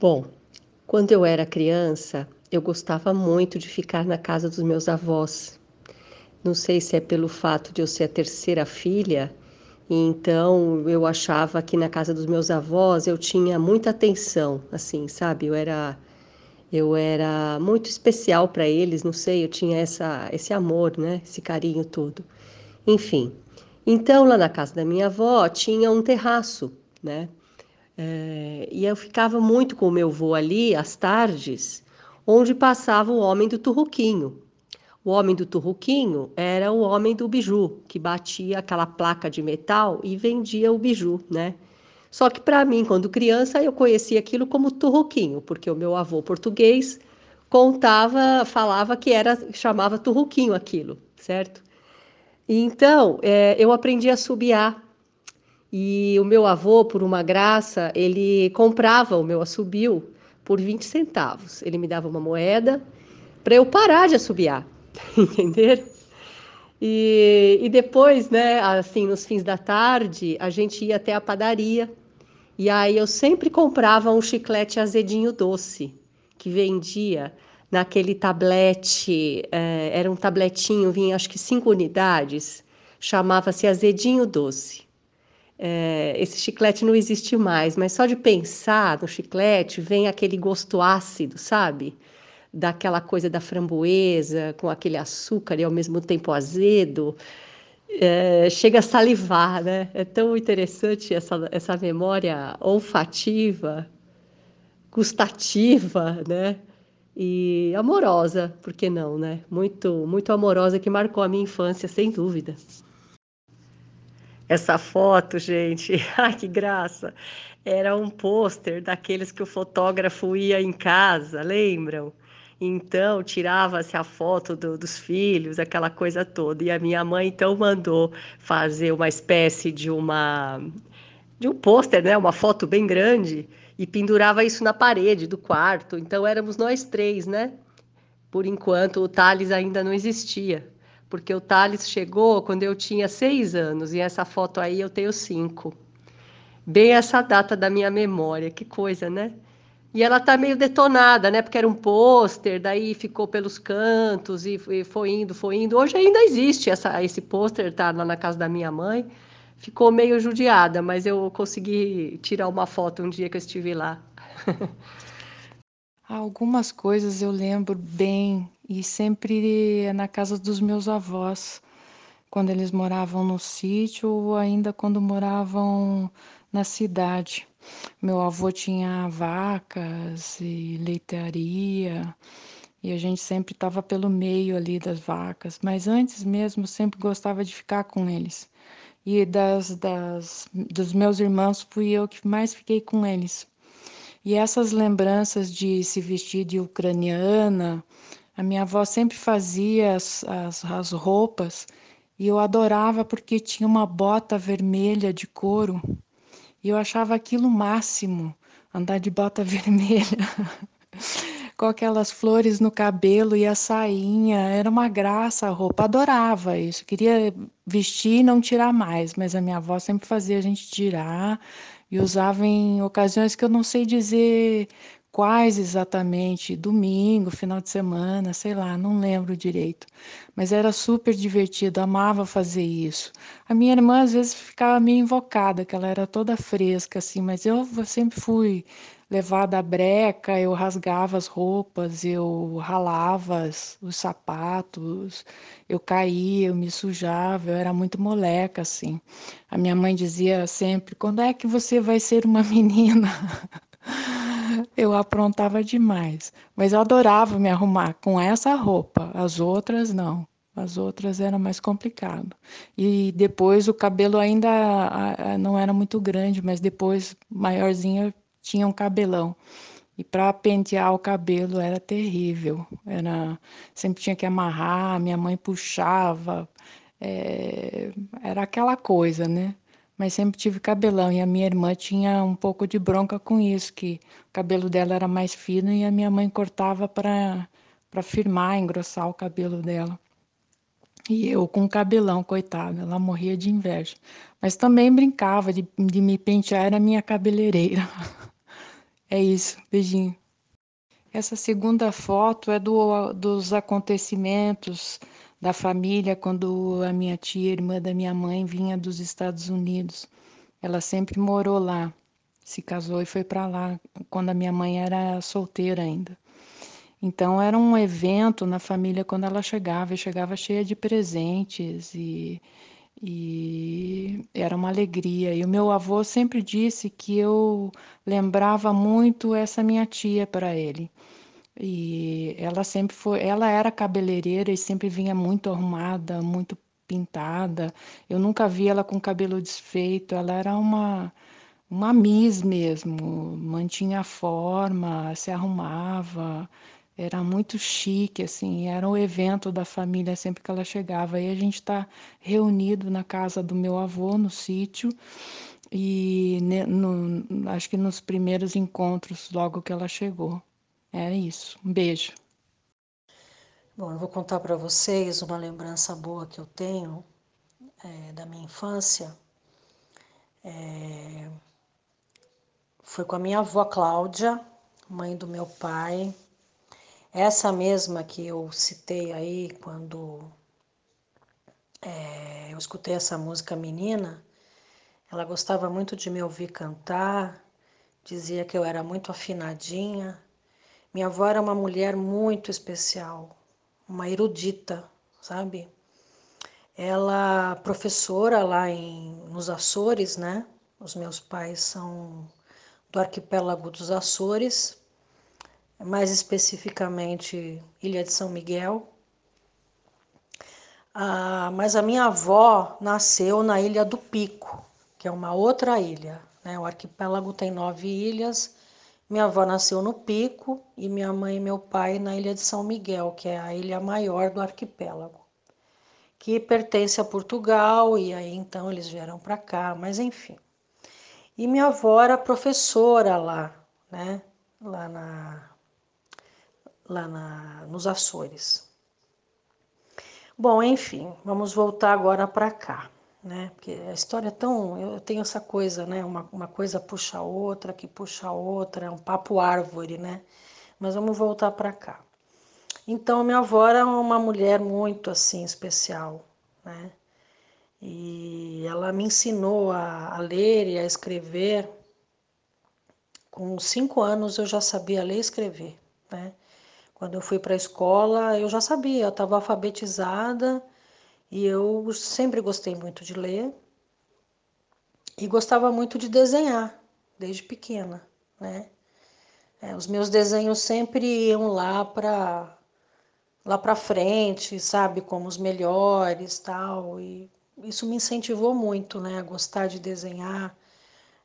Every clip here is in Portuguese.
Bom, quando eu era criança, eu gostava muito de ficar na casa dos meus avós. Não sei se é pelo fato de eu ser a terceira filha, então eu achava que na casa dos meus avós eu tinha muita atenção, assim, sabe? Eu era eu era muito especial para eles, não sei, eu tinha essa esse amor, né? Esse carinho todo. Enfim. Então lá na casa da minha avó tinha um terraço, né? É, e eu ficava muito com o meu avô ali, às tardes, onde passava o homem do turruquinho. O homem do turruquinho era o homem do biju, que batia aquela placa de metal e vendia o biju, né? Só que para mim, quando criança, eu conhecia aquilo como turruquinho, porque o meu avô português contava, falava que era, chamava turruquinho aquilo, certo? Então, é, eu aprendi a subiar e o meu avô, por uma graça, ele comprava o meu assobio por 20 centavos. Ele me dava uma moeda para eu parar de assobiar, entender? E, e depois, né, assim, nos fins da tarde, a gente ia até a padaria e aí eu sempre comprava um chiclete azedinho doce que vendia naquele tablete, é, era um tabletinho, vinha acho que cinco unidades, chamava-se azedinho doce. É, esse chiclete não existe mais, mas só de pensar no chiclete vem aquele gosto ácido, sabe? Daquela coisa da framboesa, com aquele açúcar e ao mesmo tempo azedo. É, chega a salivar, né? É tão interessante essa, essa memória olfativa, gustativa, né? E amorosa, por que não, né? Muito, muito amorosa que marcou a minha infância, sem dúvida. Essa foto, gente, ai que graça! Era um pôster daqueles que o fotógrafo ia em casa, lembram? Então, tirava-se a foto do, dos filhos, aquela coisa toda. E a minha mãe, então, mandou fazer uma espécie de uma de um pôster, né? Uma foto bem grande e pendurava isso na parede do quarto. Então, éramos nós três, né? Por enquanto, o Thales ainda não existia porque o Thales chegou quando eu tinha seis anos, e essa foto aí eu tenho cinco. Bem essa data da minha memória, que coisa, né? E ela tá meio detonada, né? Porque era um pôster, daí ficou pelos cantos e foi indo, foi indo. Hoje ainda existe essa, esse pôster, tá lá na casa da minha mãe. Ficou meio judiada, mas eu consegui tirar uma foto um dia que eu estive lá. Algumas coisas eu lembro bem e sempre na casa dos meus avós, quando eles moravam no sítio ou ainda quando moravam na cidade. Meu avô tinha vacas e leitaria e a gente sempre estava pelo meio ali das vacas, mas antes mesmo sempre gostava de ficar com eles. E das, das dos meus irmãos fui eu que mais fiquei com eles. E essas lembranças de se vestir de ucraniana, a minha avó sempre fazia as, as, as roupas e eu adorava porque tinha uma bota vermelha de couro. E eu achava aquilo máximo, andar de bota vermelha. com aquelas flores no cabelo e a sainha, era uma graça a roupa, adorava isso, queria vestir e não tirar mais, mas a minha avó sempre fazia a gente tirar e usava em ocasiões que eu não sei dizer quais exatamente, domingo, final de semana, sei lá, não lembro direito. Mas era super divertido, amava fazer isso. A minha irmã às vezes ficava meio invocada, que ela era toda fresca assim, mas eu sempre fui levada à breca, eu rasgava as roupas, eu ralava os sapatos, eu caía, eu me sujava, eu era muito moleca assim. A minha mãe dizia sempre: "Quando é que você vai ser uma menina?" Eu aprontava demais, mas eu adorava me arrumar com essa roupa, as outras não. As outras era mais complicado. E depois o cabelo ainda não era muito grande, mas depois maiorzinha tinha um cabelão. E para pentear o cabelo era terrível. Era sempre tinha que amarrar, minha mãe puxava. É, era aquela coisa, né? Mas sempre tive cabelão e a minha irmã tinha um pouco de bronca com isso, que o cabelo dela era mais fino e a minha mãe cortava para firmar, engrossar o cabelo dela. E eu com cabelão, coitada, ela morria de inveja. Mas também brincava de, de me pentear, era minha cabeleireira. É isso, beijinho. Essa segunda foto é do, dos acontecimentos da família quando a minha tia, irmã da minha mãe, vinha dos Estados Unidos. Ela sempre morou lá, se casou e foi para lá quando a minha mãe era solteira ainda. Então era um evento na família quando ela chegava, e chegava cheia de presentes e, e era uma alegria. E o meu avô sempre disse que eu lembrava muito essa minha tia para ele. E ela sempre foi, ela era cabeleireira e sempre vinha muito arrumada, muito pintada. Eu nunca vi ela com cabelo desfeito. Ela era uma uma miss mesmo, mantinha a forma, se arrumava. Era muito chique, assim, era o evento da família sempre que ela chegava. Aí a gente está reunido na casa do meu avô, no sítio, e no, acho que nos primeiros encontros, logo que ela chegou. É isso. Um beijo. Bom, eu vou contar para vocês uma lembrança boa que eu tenho é, da minha infância. É, foi com a minha avó Cláudia, mãe do meu pai. Essa mesma que eu citei aí quando é, eu escutei essa música menina, ela gostava muito de me ouvir cantar, dizia que eu era muito afinadinha. Minha avó era uma mulher muito especial, uma erudita, sabe? Ela professora lá em, nos Açores, né? Os meus pais são do arquipélago dos Açores mais especificamente Ilha de São Miguel. Ah, mas a minha avó nasceu na Ilha do Pico, que é uma outra ilha. Né? O arquipélago tem nove ilhas. Minha avó nasceu no Pico e minha mãe e meu pai na Ilha de São Miguel, que é a ilha maior do arquipélago, que pertence a Portugal e aí então eles vieram para cá, mas enfim. E minha avó era professora lá, né? Lá na lá na, nos Açores. Bom, enfim, vamos voltar agora para cá, né? Porque a história é tão. Eu tenho essa coisa, né? Uma, uma coisa puxa a outra, que puxa a outra, é um papo árvore, né? Mas vamos voltar para cá. Então, minha avó era uma mulher muito assim especial, né? E ela me ensinou a, a ler e a escrever. Com cinco anos eu já sabia ler e escrever, né? Quando eu fui para a escola, eu já sabia, eu estava alfabetizada e eu sempre gostei muito de ler e gostava muito de desenhar, desde pequena, né? É, os meus desenhos sempre iam lá para lá para frente, sabe, como os melhores, tal, e isso me incentivou muito, né, a gostar de desenhar.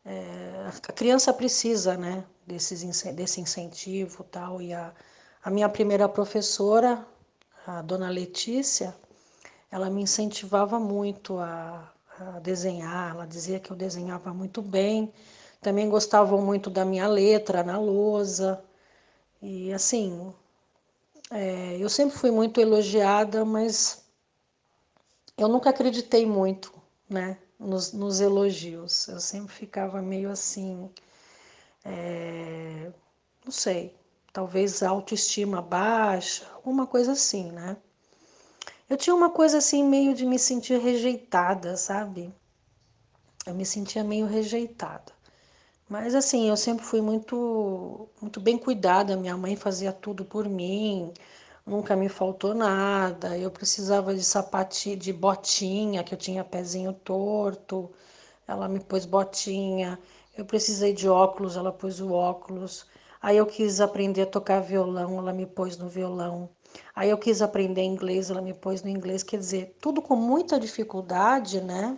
É, a criança precisa, né, desses, desse incentivo, tal, e a a minha primeira professora, a dona Letícia, ela me incentivava muito a, a desenhar, ela dizia que eu desenhava muito bem, também gostavam muito da minha letra na lousa. E assim, é, eu sempre fui muito elogiada, mas eu nunca acreditei muito né, nos, nos elogios. Eu sempre ficava meio assim, é, não sei, talvez autoestima baixa, alguma coisa assim, né? Eu tinha uma coisa assim meio de me sentir rejeitada, sabe? Eu me sentia meio rejeitada. Mas assim, eu sempre fui muito muito bem cuidada, minha mãe fazia tudo por mim, nunca me faltou nada. Eu precisava de sapatinho, de botinha, que eu tinha pezinho torto. Ela me pôs botinha. Eu precisei de óculos, ela pôs o óculos. Aí eu quis aprender a tocar violão, ela me pôs no violão. Aí eu quis aprender inglês, ela me pôs no inglês. Quer dizer, tudo com muita dificuldade, né?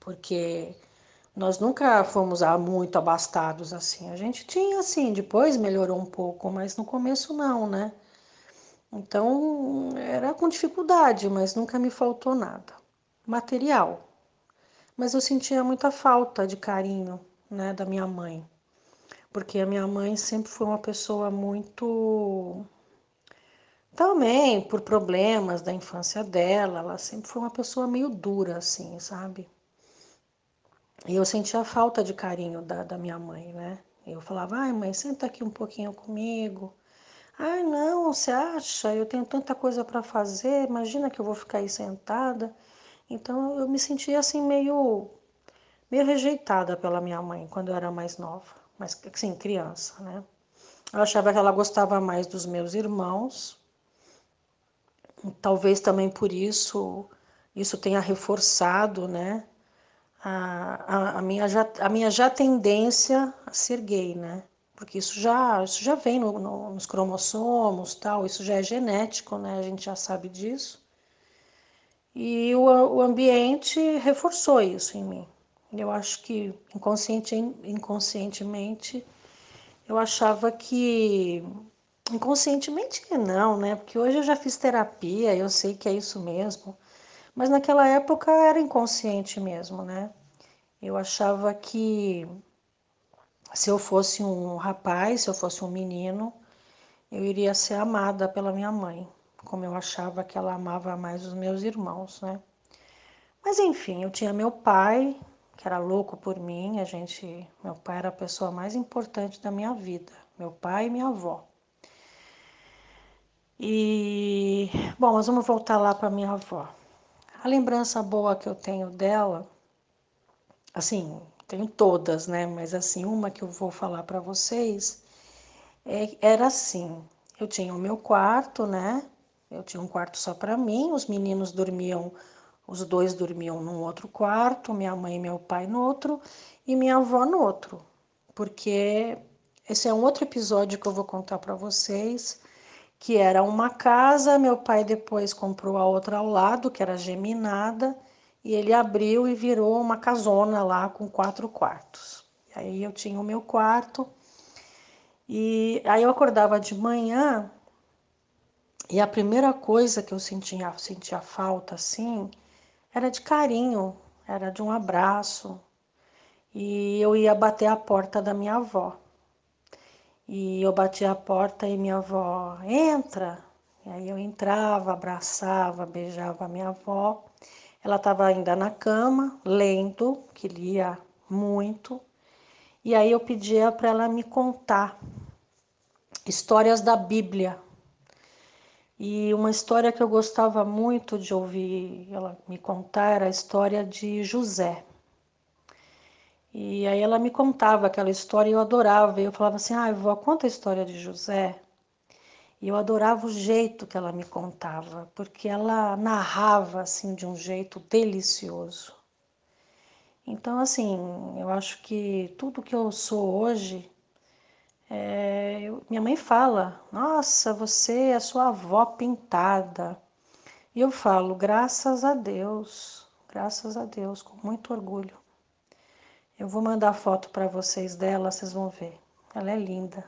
Porque nós nunca fomos muito abastados assim. A gente tinha assim, depois melhorou um pouco, mas no começo não, né? Então era com dificuldade, mas nunca me faltou nada. Material. Mas eu sentia muita falta de carinho, né, da minha mãe porque a minha mãe sempre foi uma pessoa muito. Também por problemas da infância dela, ela sempre foi uma pessoa meio dura, assim, sabe? E eu sentia falta de carinho da, da minha mãe, né? Eu falava, ai mãe, senta aqui um pouquinho comigo. Ai não, você acha? Eu tenho tanta coisa para fazer, imagina que eu vou ficar aí sentada. Então eu me sentia assim meio, meio rejeitada pela minha mãe quando eu era mais nova, mas assim, criança, né? Eu achava que ela gostava mais dos meus irmãos. Talvez também por isso isso tenha reforçado, né? A, a, a, minha já, a minha já tendência a ser gay, né? Porque isso já, isso já vem no, no, nos cromossomos, tal, isso já é genético, né? A gente já sabe disso. E o, o ambiente reforçou isso em mim. Eu acho que inconsciente, inconscientemente eu achava que inconscientemente não, né? Porque hoje eu já fiz terapia, eu sei que é isso mesmo. Mas naquela época era inconsciente mesmo, né? Eu achava que se eu fosse um rapaz, se eu fosse um menino, eu iria ser amada pela minha mãe, como eu achava que ela amava mais os meus irmãos, né? Mas enfim, eu tinha meu pai, que era louco por mim. A gente, meu pai era a pessoa mais importante da minha vida, meu pai e minha avó. E bom, mas vamos voltar lá para minha avó. A lembrança boa que eu tenho dela, assim, tenho todas, né? Mas assim, uma que eu vou falar para vocês é, era assim: eu tinha o meu quarto, né? Eu tinha um quarto só para mim, os meninos dormiam os dois dormiam num outro quarto, minha mãe e meu pai no outro e minha avó no outro, porque esse é um outro episódio que eu vou contar para vocês, que era uma casa, meu pai depois comprou a outra ao lado, que era geminada, e ele abriu e virou uma casona lá com quatro quartos. E aí eu tinha o meu quarto e aí eu acordava de manhã e a primeira coisa que eu sentia, sentia falta assim era de carinho, era de um abraço. E eu ia bater a porta da minha avó. E eu batia a porta e minha avó, entra. E aí eu entrava, abraçava, beijava a minha avó. Ela estava ainda na cama, lendo, que lia muito. E aí eu pedia para ela me contar histórias da Bíblia e uma história que eu gostava muito de ouvir ela me contar era a história de José. E aí ela me contava aquela história e eu adorava. E eu falava assim: ah, vó, conta a história de José. E eu adorava o jeito que ela me contava, porque ela narrava assim de um jeito delicioso. Então, assim, eu acho que tudo que eu sou hoje é, eu, minha mãe fala: Nossa, você é sua avó pintada. E eu falo: Graças a Deus, graças a Deus, com muito orgulho. Eu vou mandar foto para vocês dela, vocês vão ver. Ela é linda.